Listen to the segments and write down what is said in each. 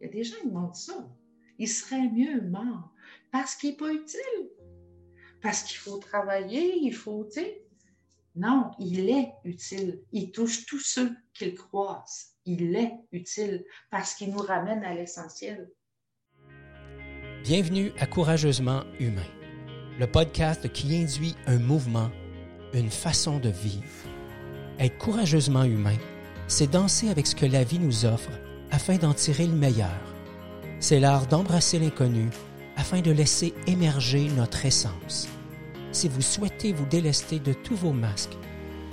Il y a des gens qui m'ont dit ça. Il serait mieux mort parce qu'il n'est pas utile. Parce qu'il faut travailler, il faut, tu sais. Non, il est utile. Il touche tous ceux qu'il croise. Il est utile parce qu'il nous ramène à l'essentiel. Bienvenue à Courageusement Humain, le podcast qui induit un mouvement, une façon de vivre. Être courageusement humain, c'est danser avec ce que la vie nous offre afin d'en tirer le meilleur. C'est l'art d'embrasser l'inconnu afin de laisser émerger notre essence. Si vous souhaitez vous délester de tous vos masques,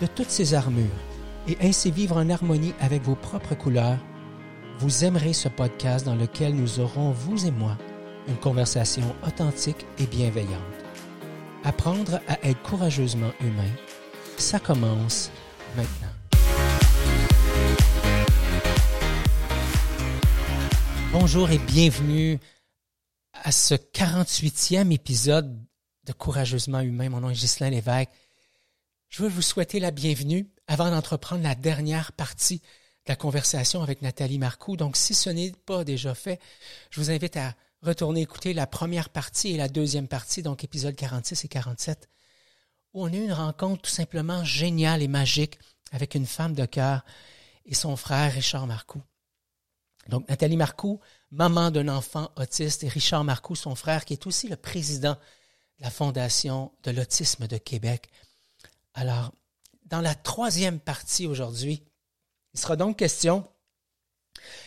de toutes ces armures, et ainsi vivre en harmonie avec vos propres couleurs, vous aimerez ce podcast dans lequel nous aurons, vous et moi, une conversation authentique et bienveillante. Apprendre à être courageusement humain, ça commence maintenant. Bonjour et bienvenue à ce 48e épisode de Courageusement Humain. Mon nom est Ghislain Lévesque. Je veux vous souhaiter la bienvenue avant d'entreprendre la dernière partie de la conversation avec Nathalie Marcoux. Donc, si ce n'est pas déjà fait, je vous invite à retourner écouter la première partie et la deuxième partie, donc épisode 46 et 47, où on a eu une rencontre tout simplement géniale et magique avec une femme de cœur et son frère Richard Marcoux. Donc, Nathalie Marcoux, maman d'un enfant autiste, et Richard Marcoux, son frère, qui est aussi le président de la Fondation de l'autisme de Québec. Alors, dans la troisième partie aujourd'hui, il sera donc question,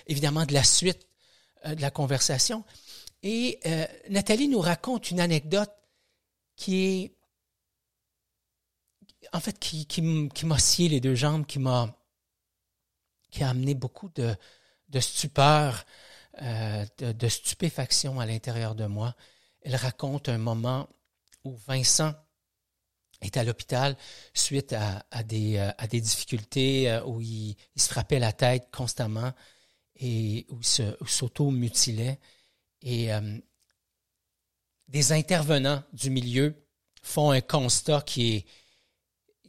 évidemment, de la suite euh, de la conversation. Et euh, Nathalie nous raconte une anecdote qui est, en fait, qui, qui, qui m'a scié les deux jambes, qui m'a, qui a amené beaucoup de, de stupeur, euh, de, stupéfaction à l'intérieur de moi. Elle raconte un moment où Vincent est à l'hôpital suite à, des, euh, à des difficultés euh, où il, se frappait la tête constamment et où il s'auto-mutilait. Et des intervenants du milieu font un constat qui est,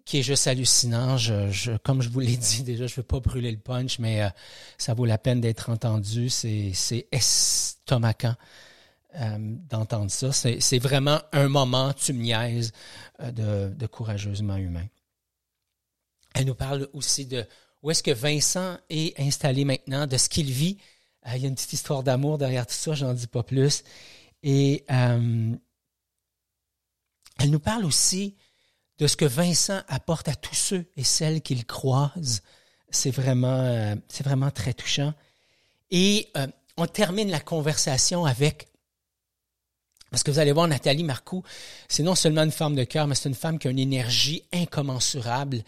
qui est juste hallucinant. Je, comme je vous l'ai dit déjà, je ne veux pas brûler le punch, mais euh, ça vaut la peine d'être entendu. C'est estomacant euh, d'entendre ça. C'est vraiment un moment, tu me niaises, euh, de, courageusement humain. Elle nous parle aussi de où est-ce que Vincent est installé maintenant, de ce qu'il vit. il y a une petite histoire d'amour derrière tout ça, j'en dis pas plus. Et elle nous parle aussi de ce que Vincent apporte à tous ceux et celles qu'il croise. C'est vraiment, euh, très touchant. Et euh, on termine la conversation avec, parce que vous allez voir Nathalie Marcoux, c'est non seulement une femme de cœur, mais c'est une femme qui a une énergie incommensurable.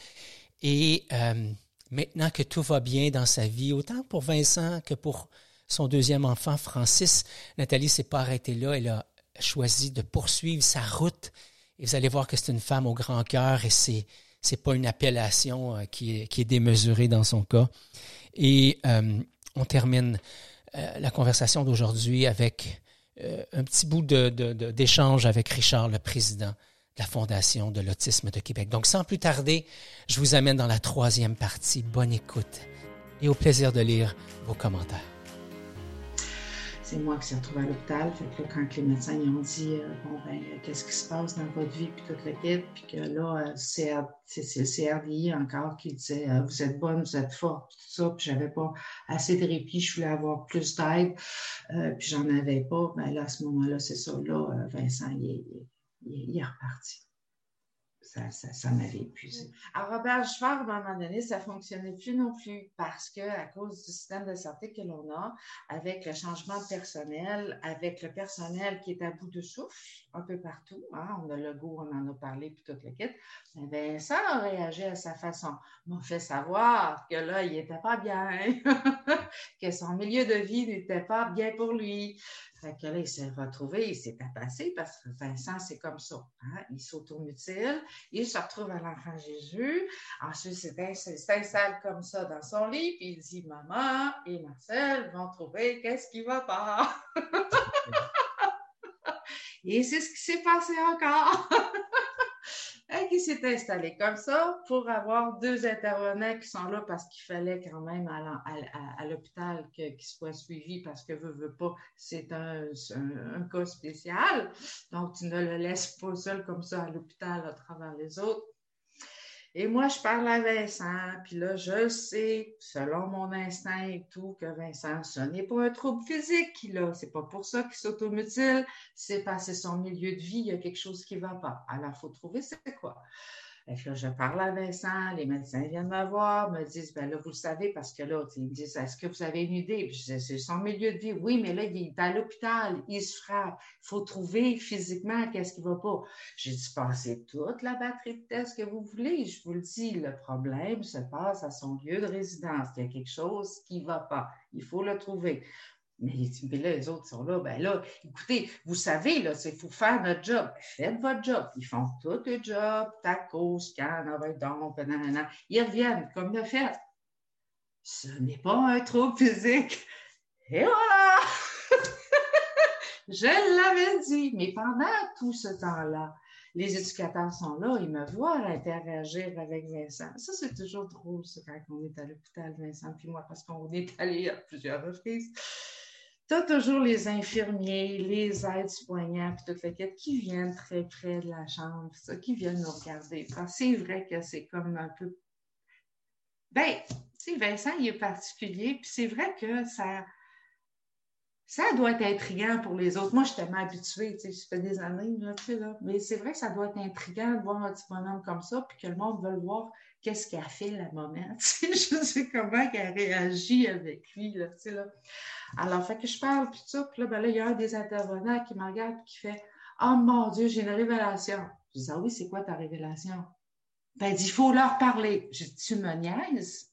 Et euh, maintenant que tout va bien dans sa vie, autant pour Vincent que pour son deuxième enfant, Francis, Nathalie s'est pas arrêtée là. Elle a choisi de poursuivre sa route et vous allez voir que c'est une femme au grand cœur et c'est c'est pas une appellation euh, qui, est, qui est démesurée dans son cas. Et euh, on termine euh, la conversation d'aujourd'hui avec un petit bout d'échange de, avec Richard, le président de la Fondation de l'autisme de Québec. Donc, sans plus tarder, je vous amène dans la troisième partie. Bonne écoute et au plaisir de lire vos commentaires c'est moi qui s'est retrouvée à l'hôpital. Fait que quand les médecins ils ont dit euh, bon ben qu'est-ce qui se passe dans votre vie puis toute l'équipe, puis que là euh, c'est le CRDI encore qui disait euh, vous êtes bonne, vous êtes forte, tout ça, puis j'avais pas assez de répit, je voulais avoir plus d'aide, puis j'en avais pas. Ben là à ce moment-là c'est ça, là Vincent il est reparti ça, ça, m'avait épuisé. À Robert Schwarb, à un moment donné, ça ne fonctionnait plus non plus parce que, à cause du système de santé que l'on a, avec le changement de personnel, avec le personnel qui est à bout de souffle un peu partout, hein, on a le goût, on en a parlé, puis toute l'équipe, ben, ça a réagi à sa façon. M'a fait savoir que là, il n'était pas bien, que son milieu de vie n'était pas bien pour lui. Fait que là, il s'est retrouvé, il s'est passé parce que Vincent, c'est comme ça. Hein? Il s'automutile, il se retrouve à l'enfant Jésus. Ensuite, il s'installe comme ça dans son lit, puis il dit Maman et Marcel vont trouver qu'est-ce qui va pas. et c'est ce qui s'est passé encore. Qui s'est installé comme ça pour avoir deux intervenants qui sont là parce qu'il fallait quand même à, l'hôpital qu'ils soient suivis parce que veut, veut pas, c'est un, un, cas spécial. Donc, tu ne le laisses pas seul comme ça à l'hôpital à travers les autres. Et moi, je parle à Vincent, puis là, je sais, selon mon instinct et tout, que Vincent, ce n'est pas un trouble physique qu'il a. C'est pas pour ça qu'il s'automutile, c'est parce que son milieu de vie, il y a quelque chose qui ne va pas. Alors, il faut trouver c'est quoi je parle à Vincent, les médecins viennent me voir, me disent, ben là, vous le savez, parce que là, ils me disent, est-ce que vous avez une idée? Je dis, c'est son milieu de vie. Oui, mais là, il est à l'hôpital, il se frappe. Il faut trouver physiquement qu'est-ce qui va pas. J'ai dit, passez toute la batterie de tests que vous voulez. Je vous le dis, le problème se passe à son lieu de résidence. Il y a quelque chose qui va pas. Il faut le trouver. Mais, là, les autres sont là. Ben là, écoutez, vous savez, là, faut faire notre job. Faites votre job. Ils font tout le job, taco, scan, avec donc, nanana. Ils reviennent comme le fait. Ce n'est pas un trouble physique. Et voilà! Je l'avais dit. Mais pendant tout ce temps-là, les éducateurs sont là, ils me voient interagir avec Vincent. Ça, c'est toujours drôle, ça, quand on est à l'hôpital, Vincent puis moi, parce qu'on est allé à plusieurs reprises tu toujours les infirmiers, les aides-soignants, puis toute la qui viennent très près de la chambre, ça, qui viennent nous regarder. c'est vrai que c'est comme un peu. Ben, tu Vincent, il est particulier, puis c'est vrai que ça. Ça doit être intriguant pour les autres. Moi, je suis tellement habituée, tu sais, je fais des années, tu sais. Mais c'est vrai que ça doit être intriguant de voir un petit bonhomme comme ça, puis que le monde veut voir qu'est-ce qu'elle a fait la moment. Sais, je sais comment elle réagit avec lui, là, là. Alors, fait que je parle, puis ça, puis là, ben là, il y a un des intervenants qui me regarde et qui fait Oh mon Dieu, j'ai une révélation. Je dis Ah oui, c'est quoi ta révélation? Ben, il dit Il faut leur parler. Je dis Tu me niaises?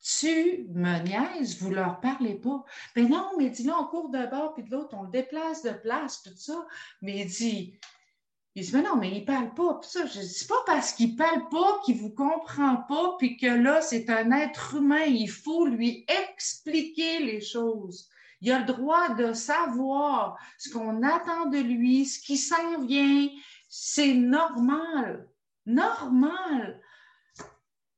Tu me niaises, vous leur parlez pas. Ben non, mais dis là, on court d'un bord puis de l'autre, on le déplace de place, tout ça. Mais il dit il dit, mais non, mais il parle pas. ça, je dis, pas parce qu'il parle pas qu'il vous comprend pas, puis que là, c'est un être humain. Il faut lui expliquer les choses. Il a le droit de savoir ce qu'on attend de lui, ce qui s'en vient. C'est normal. Normal.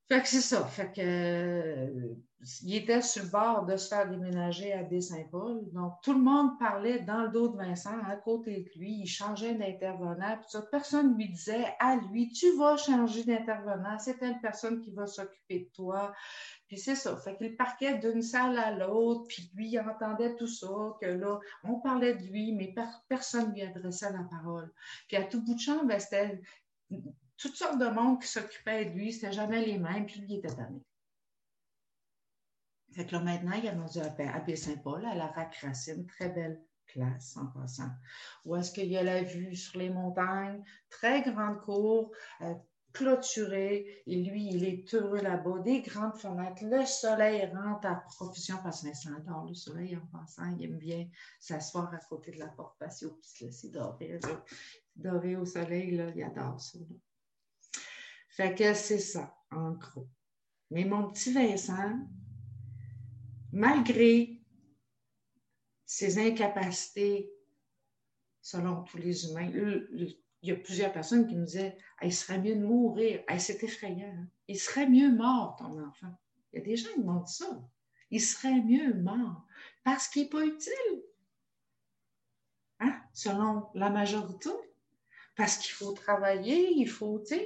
Fait que c'est ça. Fait que il était sur le bord de se faire déménager à Baie-Saint-Paul. Donc, tout le monde parlait dans le dos de Vincent, à côté de lui. Il changeait d'intervenant. Personne ne lui disait à lui, tu vas changer d'intervenant. C'est telle personne qui va s'occuper de toi. Puis c'est ça. Fait qu'il parquait d'une salle à l'autre. Puis lui, il entendait tout ça. Que là, on parlait de lui, mais personne ne lui adressait la parole. Puis à tout bout de champ, ben, c'était toutes sortes de monde qui s'occupaient de lui. C'était jamais les mêmes. Puis lui, il était tanné. Fait que là, maintenant, il est rendu à Baie-Saint-Paul, à la Rac-Racine, très belle place en passant. Où est-ce qu'il y a la vue sur les montagnes, très grande cour, euh, clôturée, et lui, il est heureux là-bas, des grandes fenêtres, le soleil rentre à profusion parce que adore le soleil en passant, il aime bien s'asseoir à côté de la porte patio, puis se laisser dormir, dormir au soleil, là, il adore ça. Fait que c'est ça, en gros. Mais mon petit Vincent, malgré ses incapacités, selon tous les humains, il y a plusieurs personnes qui me disaient Il serait mieux de mourir. c'est effrayant. Hein. Il serait mieux mort, ton enfant. Il y a des gens qui m'ont dit ça. Il serait mieux mort parce qu'il n'est pas utile. Hein? Selon la majorité. Parce qu'il faut travailler, il faut, tu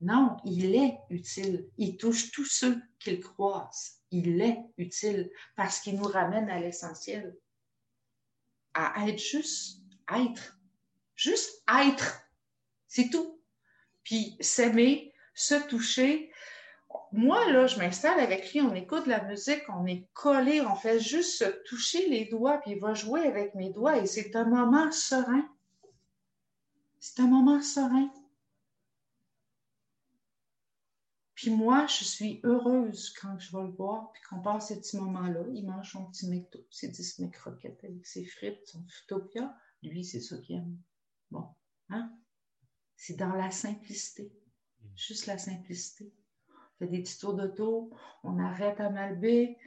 Non, il est utile. Il touche tous ceux qu'il croise il est utile parce qu'il nous ramène à l'essentiel, à être juste, être, juste être, c'est tout. Puis s'aimer, se toucher. Moi, là, je m'installe avec lui, on écoute la musique, on est collé, on fait juste se toucher les doigts, puis il va jouer avec mes doigts et c'est un moment serein. C'est un moment serein. Puis moi, je suis heureuse quand je vais le voir, puis qu'on passe ce petit moment-là. Il mange son petit McDo, ses 10 croquettes avec ses frites, son Futopia. Lui, c'est ça qu'il aime. Bon, hein? C'est dans la simplicité. Juste la simplicité. On fait des petits tours d'auto, on arrête à Malbé,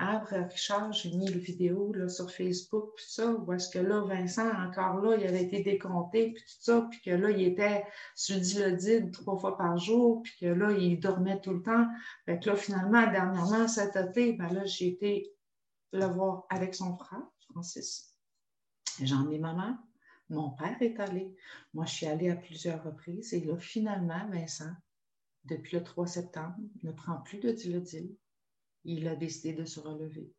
Arbre Richard, j'ai mis le vidéo sur Facebook, puis ça, où est-ce que là, Vincent, encore là, il avait été décompté, puis tout ça, puis que là, il était sur dilodide trois fois par jour, puis que là, il dormait tout le temps. Fait que là, finalement, dernièrement, cet été, ben là, j'ai été le voir avec son frère, Francis. J'en ai maman. Mon père est allé. Moi, je suis allée à plusieurs reprises. Et là, finalement, Vincent, depuis le 3 septembre, ne prend plus de dilodil il a décidé de se relever.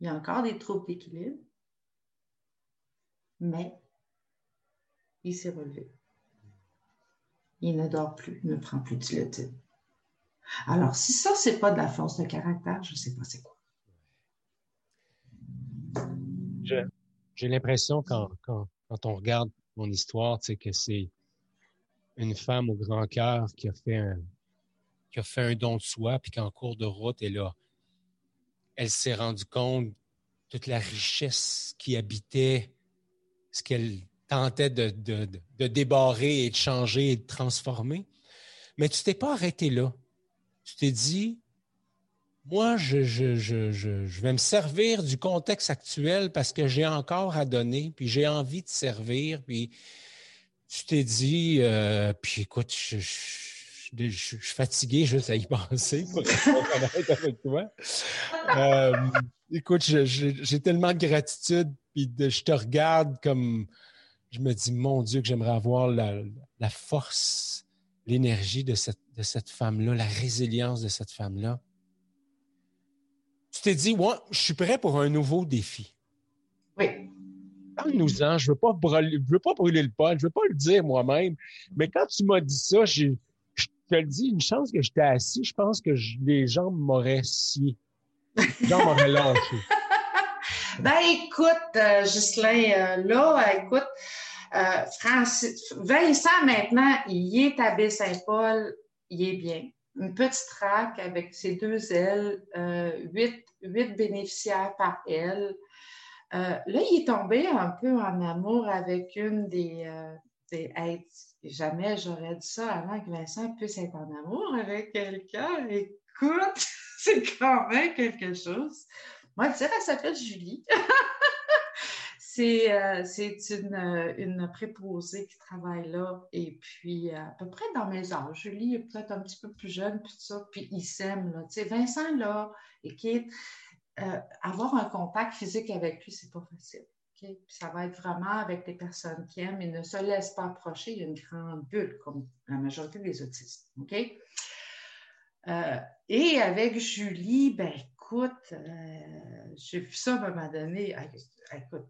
Il y a encore des troubles d'équilibre, mais il s'est relevé. Il ne dort plus, ne prend plus de Alors, si ça, c'est pas de la force de caractère, je ne sais pas c'est quoi. J'ai l'impression quand, quand, on regarde mon histoire, que c'est une femme au grand cœur qui a fait un, qui a fait un don de soi, puis qu'en cours de route, elle, elle s'est rendue compte de toute la richesse qui habitait ce qu'elle tentait de, débarrer et de changer et de transformer. Mais tu t'es pas arrêté là. Tu t'es dit, moi, je, vais me servir du contexte actuel parce que j'ai encore à donner, puis j'ai envie de servir, puis tu t'es dit, euh, puis écoute, je, je, suis fatigué juste à y penser, pour être avec toi. Euh, écoute, j'ai tellement de gratitude, puis je te regarde comme je me dis, mon Dieu, que j'aimerais avoir la, force, l'énergie de cette, de cette femme-là, la résilience de cette femme-là. Tu t'es dit, ouais, je suis prêt pour un nouveau défi. Oui. Parle-nous-en, je ne veux, pas brûler, veux pas brûler le pot, je ne veux pas le dire moi-même, mais quand tu m'as dit ça, j'ai te le dis, une chance que j'étais assis, je pense que les jambes m'auraient scié. Les jambes m'auraient lâché. ben écoute, euh, euh là, euh, écoute, euh, Francis, Vincent maintenant, il est à Baie-Saint-Paul, il est bien. Une petite traque avec ses deux ailes, huit, huit bénéficiaires par aile. là, il est tombé un peu en amour avec une des, jamais j'aurais dit ça avant que Vincent puisse être en amour avec quelqu'un. Écoute, c'est quand même quelque chose. Moi, je dirais, elle s'appelle Julie. c'est euh, une, une, préposée qui travaille là. Et puis, à peu près dans mes âges. Julie est peut-être un petit peu plus jeune, puis ça. Puis, il s'aime, là. Tu sais, Vincent, là, et qui euh, avoir un contact physique avec lui, c'est pas facile ça va être vraiment avec les personnes qui aiment et ne se laissent pas approcher. Il y a une grande bulle, comme la majorité des autistes. OK? Euh, et avec Julie, ben écoute, euh, j'ai vu ça à un moment donné. Écoute,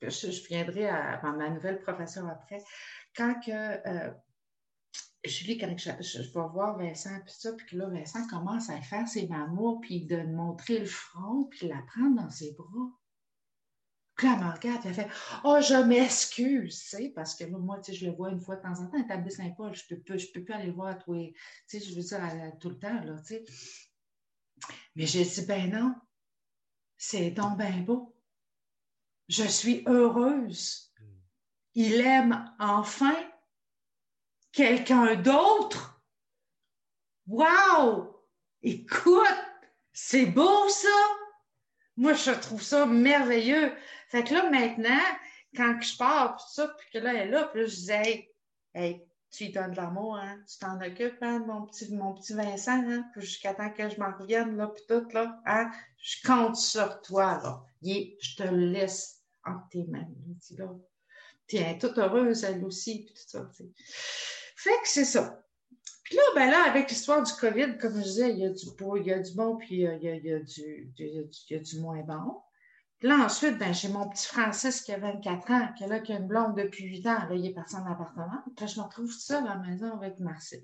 je, viendrai à, ma nouvelle profession après. Quand que euh, Julie, quand je, je, vais voir Vincent, puis ça, puis que là, Vincent commence à faire ses mamours, puis de montrer le front, puis la prendre dans ses bras. Puis elle me regarde, elle fait Oh, je m'excuse, parce que moi, tu sais, je le vois une fois de temps en temps, à à Saint-Paul, je ne peux, je peux plus aller le voir toi, tu sais, je veux dire, tout le temps, là, tu sais. Mais j'ai dit Ben non, c'est donc bien beau. Je suis heureuse. Il aime enfin quelqu'un d'autre. Wow! Écoute, c'est beau ça! Moi, je trouve ça merveilleux. Fait que là, maintenant, quand je pars, puis ça, puis que là, elle est là, puis là, je disais, hey, tu lui donnes de l'amour, hein? Tu t'en occupes, hein, mon petit, mon petit Vincent, hein? jusqu'à temps que je m'en revienne, là, puis tout, là, hein? Je compte sur toi, là. je te laisse entre tes mains, là. Tiens, toute heureuse, elle aussi, puis tout ça, Fait que c'est ça. Puis là, ben là, avec l'histoire du COVID, comme je disais, il y a du beau, il y a du bon, puis il y a, il y a, du, il y a du moins bon. Puis là, ensuite, ben, j'ai mon petit Francis qui a 24 ans, qui, là, qui a une blonde depuis 8 ans. Là, il est parti en appartement. Puis là, je me retrouve seule à la maison avec Marcel.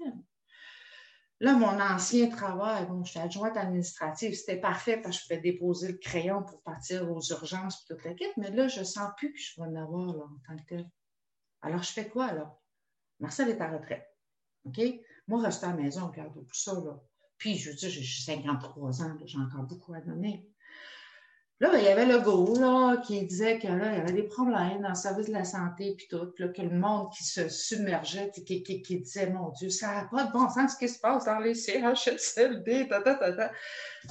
Là, mon ancien travail, bon, j'étais adjointe administrative, c'était parfait parce que je pouvais déposer le crayon pour partir aux urgences et toute la quête, mais là, je ne sens plus que je vais en avoir là, en tant que tel. Alors, je fais quoi, là? Marcel est à retraite. OK? Moi, rester à la maison, regarde tout ça, là. Puis, je veux dire, j'ai 53 ans, j'ai encore beaucoup à donner. Là, ben, il y avait le go là, qui disait qu'il y avait des problèmes dans le service de la santé, puis tout, là, que le monde qui se submergeait, qui, qui, disait, mon Dieu, ça n'a pas de bon sens ce qui se passe dans les CHSLD, ta, ta, ta, ta.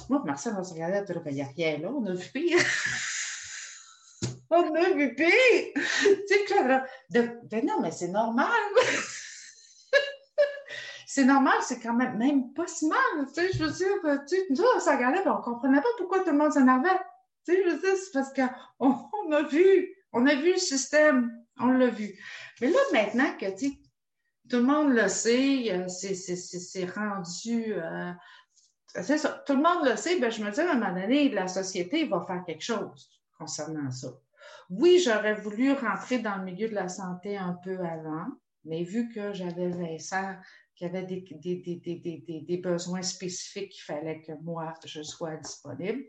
Moi, Marcel, on se regardait, ben, il n'y a rien là, on a vu pire. on a vu pire. tu sais, que ben non, mais c'est normal. c'est normal, c'est quand même, même pas si mal. Tu sais, je veux dire, tu, nous, on se regardait, on comprenait pas pourquoi tout le monde s'énervait. Tu sais, je veux dire, c'est parce qu'on on a vu, on a vu le système, on l'a vu. Mais là, maintenant que, tu tout le monde le sait, euh, c'est rendu... Euh, c'est tout le monde le sait, ben, je me dis, à un moment donné, la société va faire quelque chose concernant ça. Oui, j'aurais voulu rentrer dans le milieu de la santé un peu avant, mais vu que j'avais Vincent qui avait des, besoins spécifiques, il fallait que moi, je sois disponible.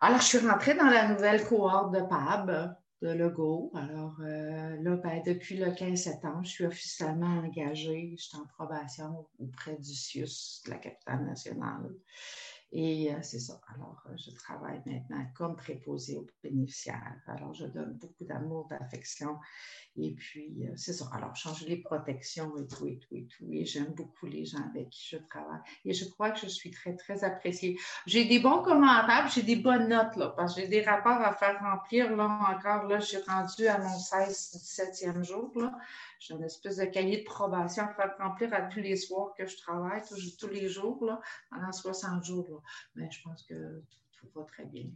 Alors, je suis rentrée dans la nouvelle cohorte de PAB de Legault. Alors, euh, là, ben, depuis le 15 septembre, je suis officiellement engagée. Je suis en probation auprès du CIUS, de la capitale nationale. Et euh, c'est ça. Alors, euh, je travaille maintenant comme préposé aux bénéficiaires. Alors, je donne beaucoup d'amour, d'affection. Et puis, euh, c'est ça. Alors, changer les protections et tout, et tout, et tout. Et j'aime beaucoup les gens avec qui je travaille. Et je crois que je suis très, très appréciée. J'ai des bons commentaires, j'ai des bonnes notes, là, parce que j'ai des rapports à faire remplir. Là, encore, là, j'ai rendu à mon 16, 17e jour, là. J'ai une espèce de cahier de probation à faire remplir à tous les soirs que je travaille, tous, les jours, là, pendant 60 jours. Là. Mais je pense que tout, va très bien.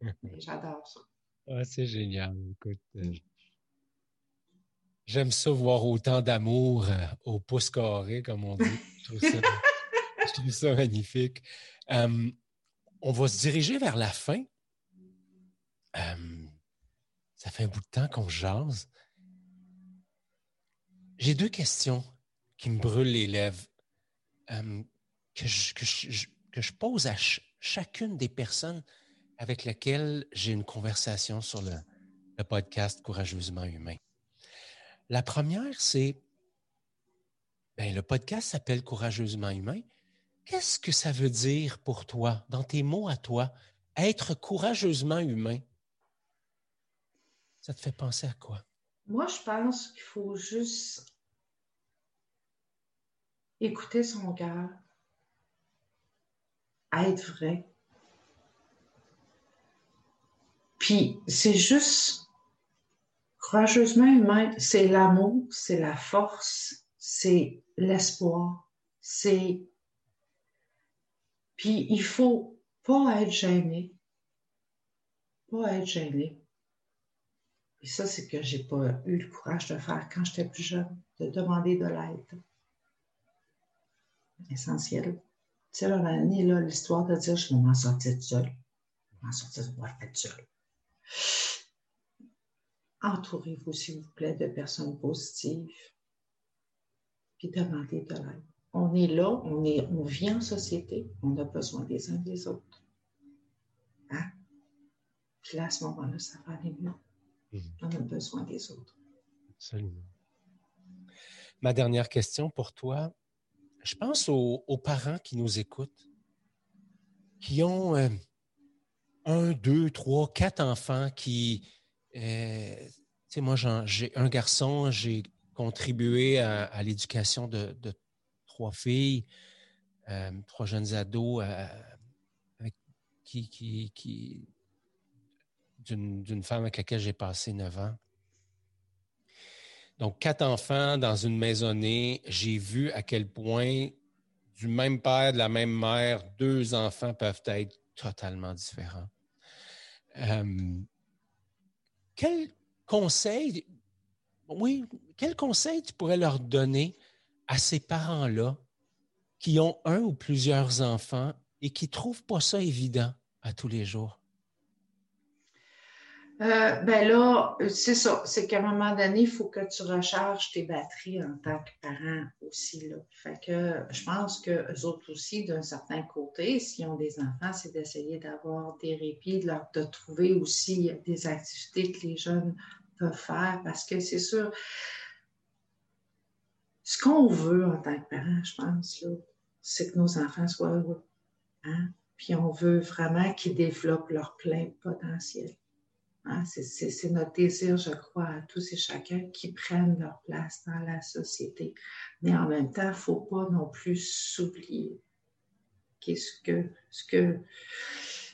J'adore ça. Ah, c'est génial. Écoute, euh, j'aime ça voir autant d'amour euh, au pouce carré, comme on dit. Je trouve ça, magnifique. Euh, on va se diriger vers la fin. ça fait un bout de temps qu'on jase. J'ai deux questions qui me brûlent les lèvres, euh, que, je, pose à chacune des personnes avec lesquelles j'ai une conversation sur le, podcast Courageusement Humain. La première, c'est, ben, le podcast s'appelle Courageusement Humain. Qu'est-ce que ça veut dire pour toi, dans tes mots à toi, être courageusement humain? Ça te fait penser à quoi? Moi, je pense qu'il faut juste écouter son cœur, être vrai. Puis, c'est juste courageusement humain, c'est l'amour, c'est la force, c'est l'espoir, c'est. Puis, il faut pas être gêné. Pas être gêné. Et ça, c'est que j'ai pas eu le courage de faire quand j'étais plus jeune, de demander de l'aide. Essentiel. Tu sais, là, l'année, là, l'histoire de dire je vais m'en sortir seul. Je vais m'en sortir, je vais être seul. Entourez-vous, s'il vous plaît, de personnes positives. Puis demandez de l'aide. On est là, on, est, on vit en société, on a besoin des uns des autres. Hein? Puis là, à ce moment-là, ça va aller mieux. Mhm. On a besoin des autres. Absolument. Ma dernière question pour toi, je pense aux, parents qui nous écoutent, qui ont euh, un, deux, trois, quatre enfants qui... Euh, tu sais, moi, j'ai un garçon, j'ai contribué à, l'éducation de, trois filles, euh, trois jeunes ados qui, qui d'une femme avec laquelle j'ai passé neuf ans. Donc, quatre enfants dans une maisonnée, j'ai vu à quel point du même père, de la même mère, deux enfants peuvent être totalement différents. Euh, quel conseil, oui, quel conseil tu pourrais leur donner à ces parents-là qui ont un ou plusieurs enfants et qui ne trouvent pas ça évident à tous les jours? Euh, ben là, c'est ça. C'est qu'à un moment donné, il faut que tu recharges tes batteries en tant que parent aussi. Là. Fait que je pense que eux autres aussi, d'un certain côté, s'ils ont des enfants, c'est d'essayer d'avoir des répits, de, leur, de trouver aussi des activités que les jeunes peuvent faire. Parce que c'est sûr, ce qu'on veut en tant que parent, je pense, c'est que nos enfants soient heureux. Hein? puis on veut vraiment qu'ils développent leur plein potentiel. Hein, c'est notre désir, je crois, à tous et chacun qui prennent leur place dans la société. Mais en même temps, il ne faut pas non plus s'oublier. Qu'est-ce que, ce que,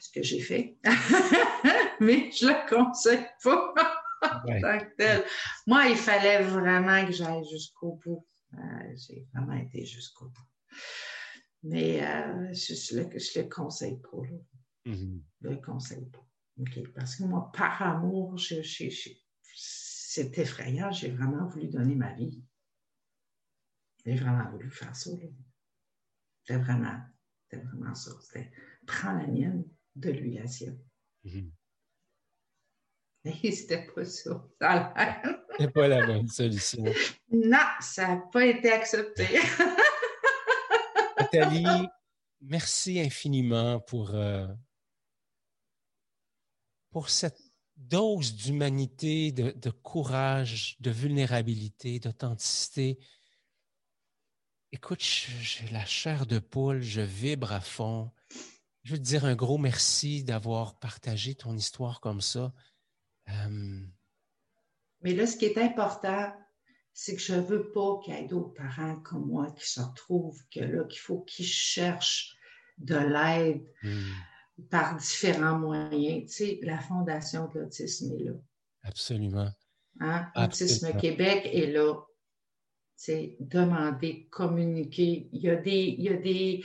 ce que j'ai fait. Mais je ne le conseille pas Moi, il fallait vraiment que j'aille jusqu'au bout. Euh, j'ai vraiment été jusqu'au bout. Mais euh, je ne le, conseille pas. Mm-hmm. Je le conseille pas. Parce que moi, par amour, c'est effrayant. J'ai vraiment voulu donner ma vie. J'ai vraiment voulu faire ça. C'était vraiment, vraiment ça. C'était prends la mienne, de lui la sienne. Mm-hmm. Mais c'était pas ça. C'était pas la bonne solution. Non, ça n'a pas été accepté. Nathalie, merci infiniment pour, euh, pour cette dose d'humanité, de, courage, de vulnérabilité, d'authenticité. Écoute, j'ai la chair de poule, je vibre à fond. Je veux te dire un gros merci d'avoir partagé ton histoire comme ça. Euh, Mais là, ce qui est important, c'est que je ne veux pas qu'il y ait d'autres parents comme moi qui se retrouvent, que là, qu'il faut qu'ils cherchent de l'aide. Hmm par différents moyens. Tu sais, la Fondation de l'autisme est là. Absolument. Hein? Autisme Québec est là. C'est demander, communiquer. Il y a des, il y a des,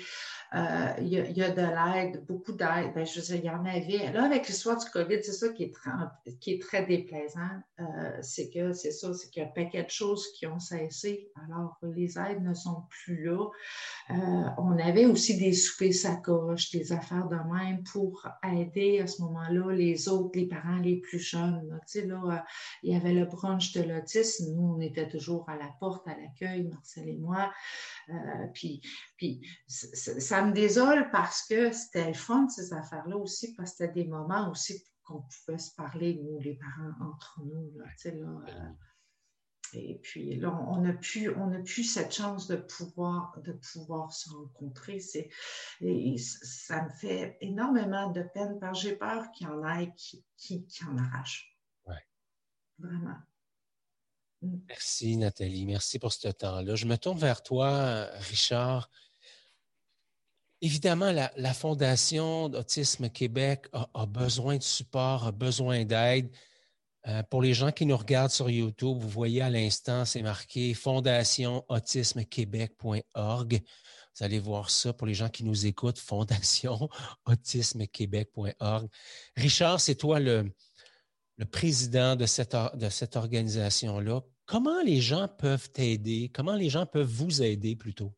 euh, il, y a, de l'aide, beaucoup d'aide. Ben, je dire, il y en avait. Là, avec l'histoire du COVID, c'est ça qui est, très, qui est très déplaisant. Euh, c'est que c'est ça, c'est qu'il y a un paquet de choses qui ont cessé. Alors, les aides ne sont plus là. Euh, on avait aussi des soupers sacoches, des affaires de même pour aider à ce moment-là les autres, les parents les plus jeunes. Tu sais, là, il y avait le brunch de l'autisme. Nous, on était toujours à la porte, à l'accueil, Marcel et moi. puis, puis ça me désole parce que c'était le fun, ces affaires-là aussi, parce que c'était des moments aussi qu'on pouvait se parler, nous, les parents, entre nous. Là, euh, et puis là, on n'a plus, on a plus cette chance de pouvoir, de pouvoir se rencontrer. C'est, et ça me fait énormément de peine parce que j'ai peur qu'il y en ait qui, qui, qui en arrachent. Ouais. Vraiment. Mm. Merci Nathalie, merci pour ce temps-là. Je me tourne vers toi, Richard. Évidemment, la, Fondation d'Autisme Québec a, besoin de support, a besoin d'aide. Euh, pour les gens qui nous regardent sur YouTube, vous voyez à l'instant, c'est marqué fondationautismequebec.org. Vous allez voir ça pour les gens qui nous écoutent, fondationautismequebec.org. Richard, c'est toi le, président de cette, organisation-là. Comment les gens peuvent t'aider? Comment les gens peuvent vous aider plutôt?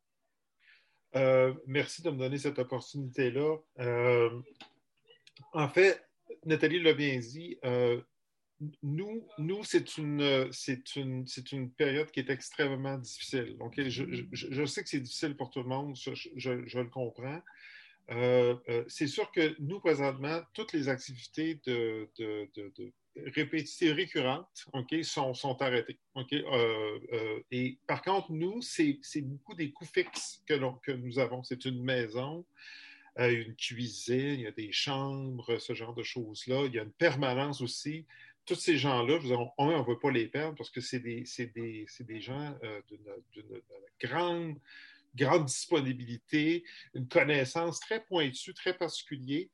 Euh, merci de me donner cette opportunité-là. Euh, en fait, Nathalie l'a bien dit, euh, nous, nous c'est une, une, une, période qui est extrêmement difficile. Donc, je, sais que c'est difficile pour tout le monde, je, le comprends. c'est sûr que nous, présentement, toutes les activités de, répétitives récurrentes okay, sont, sont arrêtées. Okay? Euh, euh, et par contre, nous, c'est beaucoup des coûts fixes que, que nous avons. C'est une maison, euh, une cuisine, il y a des chambres, ce genre de choses-là. Il y a une permanence aussi. Tous ces gens-là, on ne veut pas les perdre parce que c'est des, des, des, gens d'une grande, grande disponibilité, une connaissance très pointue, très particulière.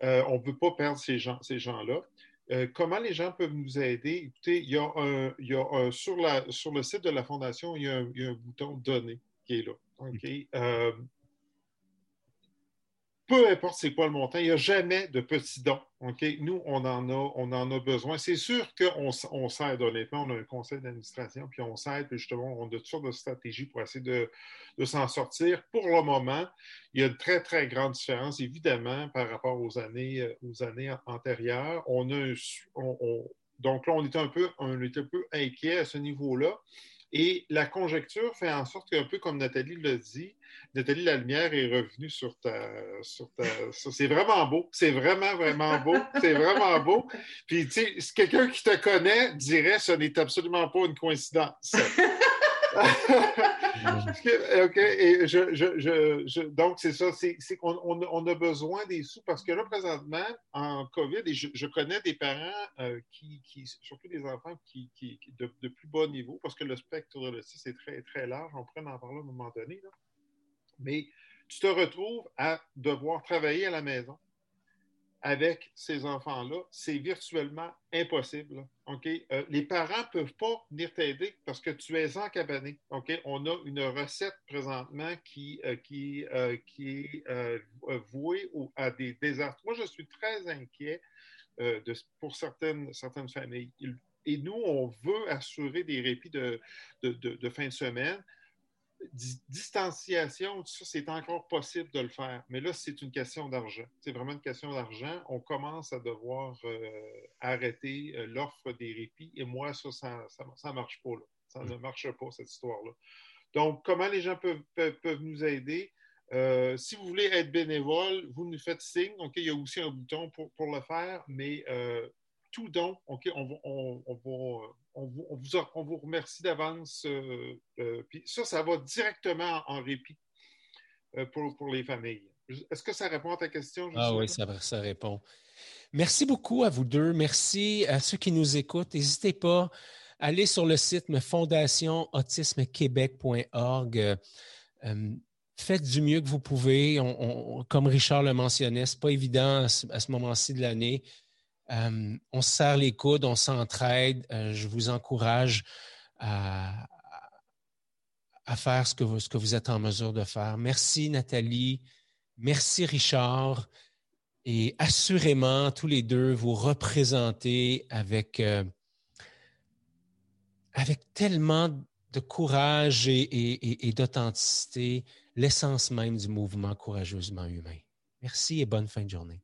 on ne veut pas perdre ces gens-là. Ces gens euh, comment les gens peuvent nous aider? Écoutez, il y a, un, il y a sur, la, sur, le site de la Fondation, il y a un, un bouton Donner qui est là. OK? Euh, peu importe c'est quoi le montant, il n'y a jamais de petits dons. Nous, on en a, on en a besoin. C'est sûr qu'on on s'aide, honnêtement. On a un conseil d'administration, puis on s'aide, puis justement, on a toutes sortes de stratégies pour essayer de, s'en sortir. Pour le moment, il y a une très, très grande différence, évidemment, par rapport aux années, euh, aux années antérieures. On a donc là, on est un peu, on est un peu inquiet à ce niveau-là. Et la conjecture fait en sorte qu'un peu comme Nathalie l'a dit, Nathalie La Lumière est revenue sur ta. Sur ta c'est vraiment beau. C'est vraiment, vraiment beau. C'est vraiment beau. Puis, tu sais, quelqu'un qui te connaît dirait ce n'est absolument pas une coïncidence. OK, et je, je, je, donc c'est ça, c'est qu'on on, a besoin des sous parce que là, présentement, en COVID, et je, connais des parents euh, qui, qui, surtout des enfants qui, qui de, de, plus bas niveau, parce que le spectre de l'autisme est très, très large, on pourrait en parler à un moment donné, là. mais tu te retrouves à devoir travailler à la maison avec ces enfants-là, c'est virtuellement impossible. Euh, les parents ne peuvent pas venir t'aider parce que tu es encabané. OK? On a une recette présentement qui, euh, euh, est vouée à des désastres. Moi, je suis très inquiet pour certaines, familles. Et nous, on veut assurer des répits de fin de semaine distanciation, ça, c'est encore possible de le faire. Mais là, c'est une question d'argent. C'est vraiment une question d'argent. On commence à devoir euh, arrêter euh, l'offre des répits. Et moi, ça, ça ne marche pas. Ça ne marche pas, cette histoire-là. Donc, comment les gens peuvent, peuvent, nous aider? Euh, si vous voulez être bénévole, vous nous faites signe. OK, il y a aussi un bouton pour, pour le faire, mais tout don, OK, on va, on, va on vous, remercie d'avance. Euh, euh, puis ça, ça va directement en répit euh, pour, les familles. Est-ce que ça répond à ta question? Ah oui, ça, ça, répond. Merci beaucoup à vous deux. Merci à ceux qui nous écoutent. N'hésitez pas à aller sur le site fondationautismequebec.org. faites du mieux que vous pouvez. comme Richard le mentionnait, ce n'est pas évident à ce moment-ci de l'année. Euh, on se serre les coudes, on s'entraide. Euh, je vous encourage à, faire ce que, vous, êtes en mesure de faire. Merci Nathalie, merci Richard. Et assurément, tous les deux, vous représentez avec, euh, avec tellement de courage et d'authenticité l'essence même du mouvement courageusement humain. Merci et bonne fin de journée.